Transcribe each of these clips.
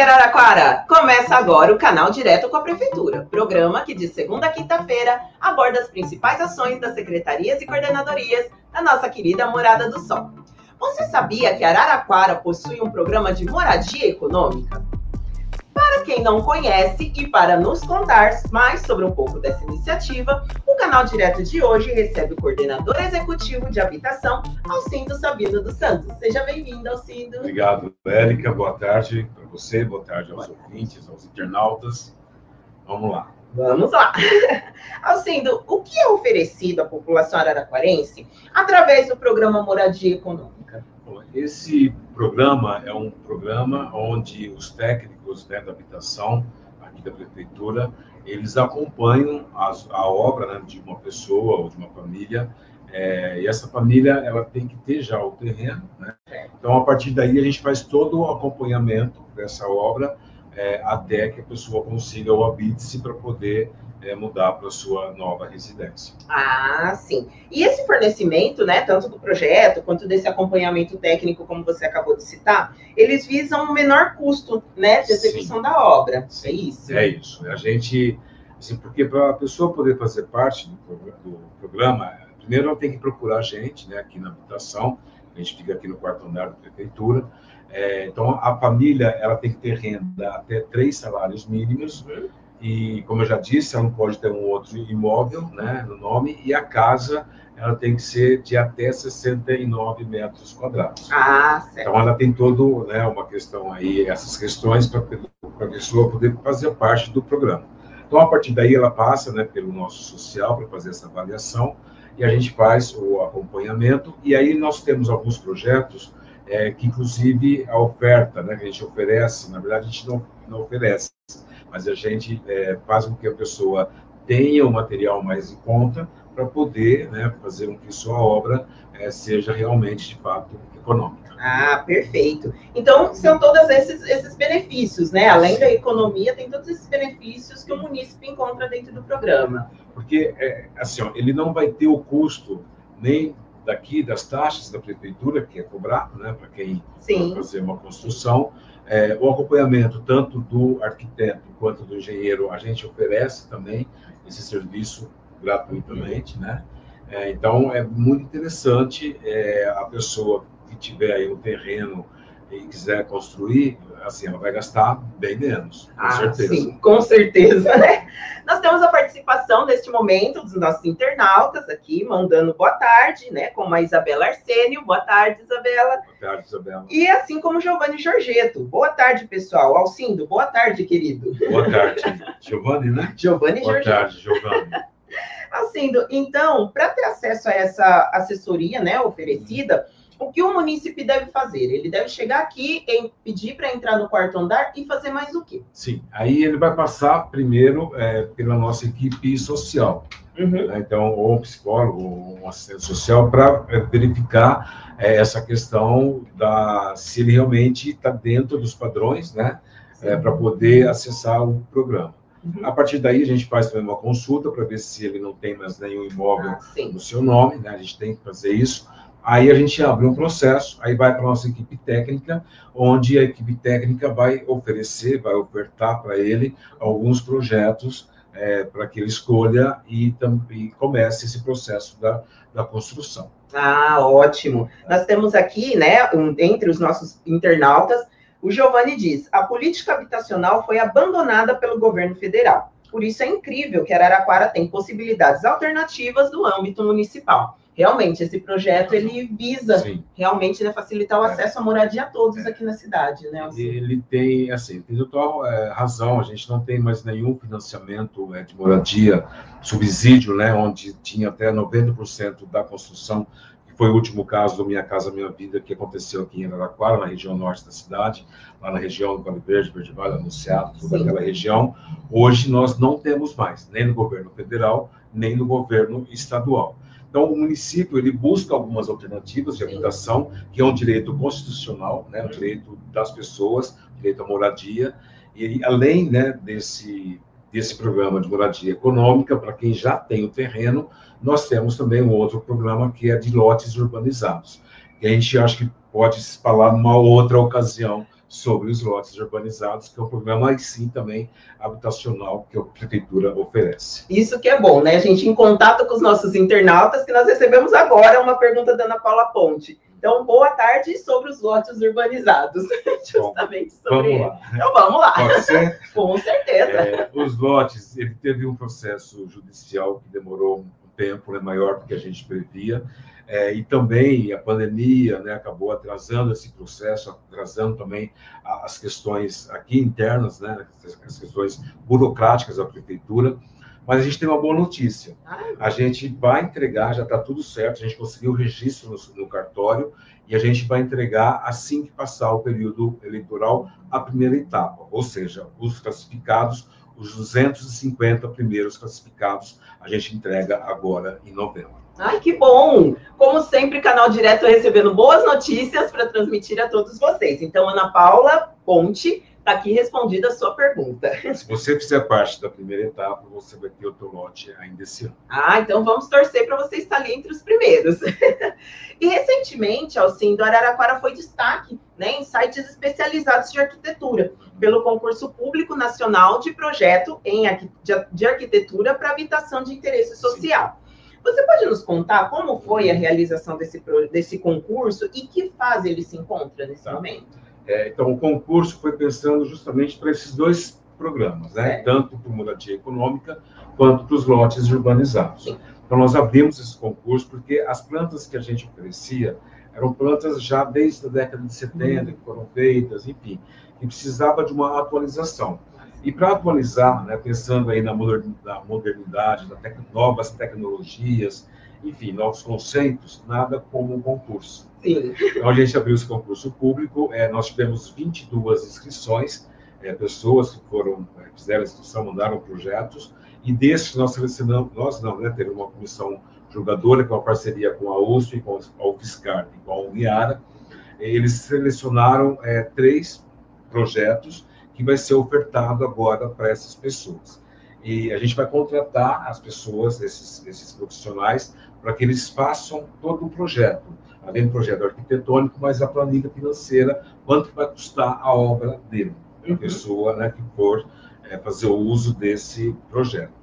Araraquara! Começa agora o canal Direto com a Prefeitura, programa que de segunda a quinta-feira aborda as principais ações das secretarias e coordenadorias da nossa querida Morada do Sol. Você sabia que Araraquara possui um programa de moradia econômica? Para quem não conhece e para nos contar mais sobre um pouco dessa iniciativa, o canal Direto de hoje recebe o coordenador executivo de habitação, Alcindo Sabino dos Santos. Seja bem-vindo, Alcindo. Obrigado, Érica. Boa tarde para você, boa tarde aos ouvintes, aos internautas. Vamos lá. Vamos lá. Alcindo, o que é oferecido à população araraquarense através do programa Moradia Econômica? Esse programa é um programa onde os técnicos né, da habitação aqui da prefeitura eles acompanham a, a obra né, de uma pessoa ou de uma família é, e essa família ela tem que ter já o terreno, né? Então a partir daí a gente faz todo o acompanhamento dessa obra é, até que a pessoa consiga o habite-se para poder é, mudar para sua nova residência. Ah, sim. E esse fornecimento, né, tanto do projeto quanto desse acompanhamento técnico, como você acabou de citar, eles visam um menor custo, né, de execução sim. da obra. Sim. É isso. É isso. A gente, assim, porque para a pessoa poder fazer parte do, do, programa, primeiro ela tem que procurar a gente, né, aqui na habitação. A gente fica aqui no quarto andar da prefeitura. É, então, a família ela tem que ter renda até três salários mínimos. E, como eu já disse, ela não pode ter um outro imóvel né, no nome, e a casa ela tem que ser de até 69 metros quadrados. Ah, certo. Então, ela tem todo né, uma questão aí, essas questões para a pessoa poder fazer parte do programa. Então, a partir daí, ela passa né, pelo nosso social para fazer essa avaliação, e a gente faz o acompanhamento, e aí nós temos alguns projetos é, que, inclusive, a oferta né, que a gente oferece, na verdade, a gente não, não oferece, mas a gente é, faz com que a pessoa tenha o material mais em conta para poder né, fazer com que sua obra é, seja realmente, de fato, econômica. Ah, perfeito. Então, são todos esses, esses benefícios, né? Além da economia, tem todos esses benefícios que o município encontra dentro do programa. Porque, é, assim, ó, ele não vai ter o custo nem daqui das taxas da prefeitura, que é cobrado, né, para quem Sim. fazer uma construção, é, o acompanhamento tanto do arquiteto quanto do engenheiro, a gente oferece também esse serviço gratuitamente, né? É, então, é muito interessante é, a pessoa que tiver aí um terreno e quiser construir, assim, ela vai gastar bem menos, com ah, certeza. Sim, com certeza, né? Nós temos a participação neste momento dos nossos internautas aqui, mandando boa tarde, né? Como a Isabela Arsênio. Boa tarde, Isabela. Boa tarde, Isabela. E assim como Giovanni Giorgetto. Boa tarde, pessoal. Alcindo, boa tarde, querido. Boa tarde. Giovanni, né? Giovanni Boa Giorgetto. tarde, Giovanni. Alcindo, então, para ter acesso a essa assessoria, né, oferecida, o que o munícipe deve fazer? Ele deve chegar aqui e pedir para entrar no quarto andar e fazer mais o quê? Sim, aí ele vai passar primeiro é, pela nossa equipe social. Uhum. Né? Então, ou um psicólogo, ou um assistente social, para é, verificar é, essa questão da se ele realmente está dentro dos padrões, né? É, para poder acessar o programa. Uhum. A partir daí, a gente faz também uma consulta para ver se ele não tem mais nenhum imóvel ah, no seu nome, né? A gente tem que fazer isso. Aí a gente abre um processo, aí vai para a nossa equipe técnica, onde a equipe técnica vai oferecer, vai ofertar para ele alguns projetos é, para que ele escolha e, e comece esse processo da, da construção. Ah, ótimo. Nós temos aqui, né, um, entre os nossos internautas, o Giovanni diz: a política habitacional foi abandonada pelo governo federal. Por isso é incrível que Araraquara tem possibilidades alternativas do âmbito municipal realmente esse projeto ele visa Sim. realmente né, facilitar o é. acesso à moradia a todos é. aqui na cidade, né? Assim. Ele tem assim, tem total é, razão. A gente não tem mais nenhum financiamento de moradia, subsídio, né? Onde tinha até 90% da construção que foi o último caso do Minha Casa Minha Vida, que aconteceu aqui em Araraquara, na região norte da cidade, lá na região do Vale Verde, Verde Vale, Anunciado, toda Sim. aquela região. Hoje nós não temos mais, nem no governo federal, nem no governo estadual. Então, o município ele busca algumas alternativas de habitação, que é um direito constitucional, né, um direito das pessoas, direito à moradia, e além né, desse, desse programa de moradia econômica, para quem já tem o terreno, nós temos também um outro programa que é de lotes urbanizados, que a gente acha que pode se falar numa outra ocasião sobre os lotes urbanizados, que é um problema, mas sim também habitacional que a prefeitura oferece. Isso que é bom, né? A gente em contato com os nossos internautas, que nós recebemos agora uma pergunta da Ana Paula Ponte. Então, boa tarde sobre os lotes urbanizados. Justamente Bom, sobre vamos lá. Então, vamos lá. Pode ser? com certeza. É, os lotes, ele teve um processo judicial que demorou um tempo né, maior do que a gente previa. É, e também a pandemia né, acabou atrasando esse processo, atrasando também as questões aqui internas, né, as questões burocráticas da prefeitura. Mas a gente tem uma boa notícia. A gente vai entregar, já está tudo certo, a gente conseguiu o registro no, no, cartório e a gente vai entregar assim que passar o período eleitoral a primeira etapa, ou seja, os classificados, os 250 primeiros classificados, a gente entrega agora em novembro. Ai, que bom! Como sempre, canal direto recebendo boas notícias para transmitir a todos vocês. Então, Ana Paula Ponte, está aqui respondida a sua pergunta. Se você fizer parte da primeira etapa, você vai ter o teu lote ainda esse ano. Ah, então vamos torcer para você estar ali entre os primeiros. e recentemente, Alcindo, Araraquara foi destaque né, em sites especializados de arquitetura, pelo concurso público nacional de projeto em, de arquitetura para habitação de interesse social. Sim. Você pode nos contar como foi a realização desse, desse concurso e que fase ele se encontra nesse tá. momento? É, então, o concurso foi pensando justamente para esses dois programas, né? É. tanto para moradia econômica quanto para os lotes urbanizados. Sim. Então, nós abrimos esse concurso porque as plantas que a gente oferecia eram plantas já desde a década de 70, uhum. que foram feitas, enfim, que precisava de uma atualização. E para atualizar, né, pensando aí na modernidade, tec novas tecnologias, enfim, novos conceitos, nada como um concurso. Sim. Então, a gente abriu esse concurso público, é, nós tivemos 22 inscrições, é, pessoas que foram, é, fizeram a inscrição, mandaram projetos, e desses nós selecionamos, nós não, né, teve uma comissão julgadora, com é uma parceria com a USP, com a UFSCar e com a Uniara, eles selecionaram é, três projetos que vai ser ofertado agora para essas pessoas. E a gente vai contratar as pessoas, esses, esses profissionais, para que eles façam todo o projeto, além do projeto arquitetônico, mas a planilha financeira, quanto vai custar a obra dele, a uhum. pessoa né, que for é, fazer o uso desse projeto.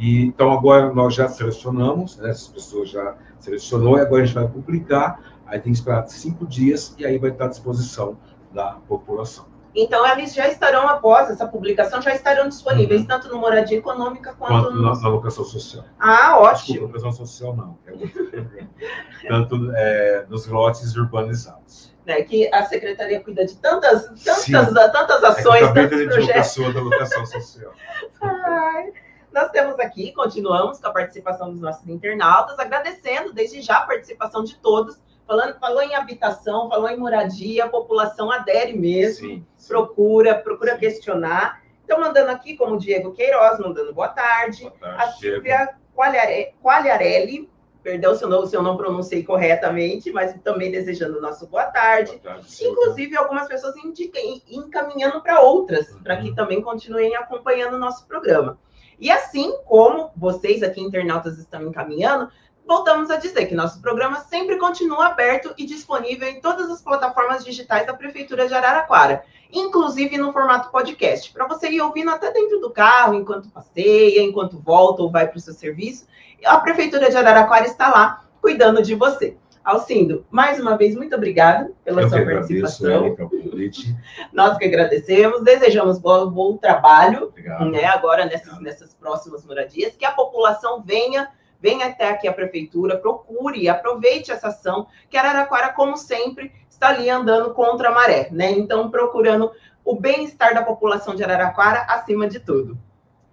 E, então, agora nós já selecionamos, né, essas pessoas já selecionou, e agora a gente vai publicar, aí tem que esperar cinco dias, e aí vai estar à disposição da população. Então, eles já estarão, após essa publicação, já estarão disponíveis, uhum. tanto no Moradia Econômica quanto, quanto no... na, na, locação social. Ah, ótimo. Desculpa, locação social não. É tanto é, nos lotes urbanizados. É que a Secretaria cuida de tantas, tantas, tantas ações, é tantos projetos. pessoa da locação social. Ai. Nós temos aqui, continuamos com a participação dos nossos internautas, agradecendo desde já a participação de todos Falando, falou em habitação, falou em moradia, a população adere mesmo, sim, sim. procura, procura sim. questionar. Então, mandando aqui, como o Diego Queiroz, mandando boa tarde. Boa tarde a Silvia Qualiarelli, perdão se eu, não, se eu não pronunciei corretamente, mas também desejando nosso boa tarde. Boa tarde Inclusive, algumas pessoas indiquem, encaminhando para outras, uhum. para que também continuem acompanhando o nosso programa. E assim como vocês aqui, internautas, estão encaminhando, voltamos a dizer que nosso programa sempre continua aberto e disponível em todas as plataformas digitais da Prefeitura de Araraquara, inclusive no formato podcast, para você ir ouvindo até dentro do carro, enquanto passeia, enquanto volta ou vai para o seu serviço. A Prefeitura de Araraquara está lá cuidando de você. Alcindo, mais uma vez, muito obrigado pela Eu sua participação. Agradeço, Nós que agradecemos, desejamos bom, bom trabalho né, agora nessas, nessas próximas moradias, que a população venha venha até aqui a prefeitura, procure, aproveite essa ação, que Araraquara, como sempre, está ali andando contra a maré, né? Então, procurando o bem-estar da população de Araraquara acima de tudo.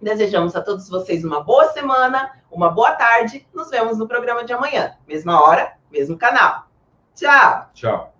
Desejamos a todos vocês uma boa semana, uma boa tarde. Nos vemos no programa de amanhã, mesma hora, mesmo canal. Tchau. Tchau.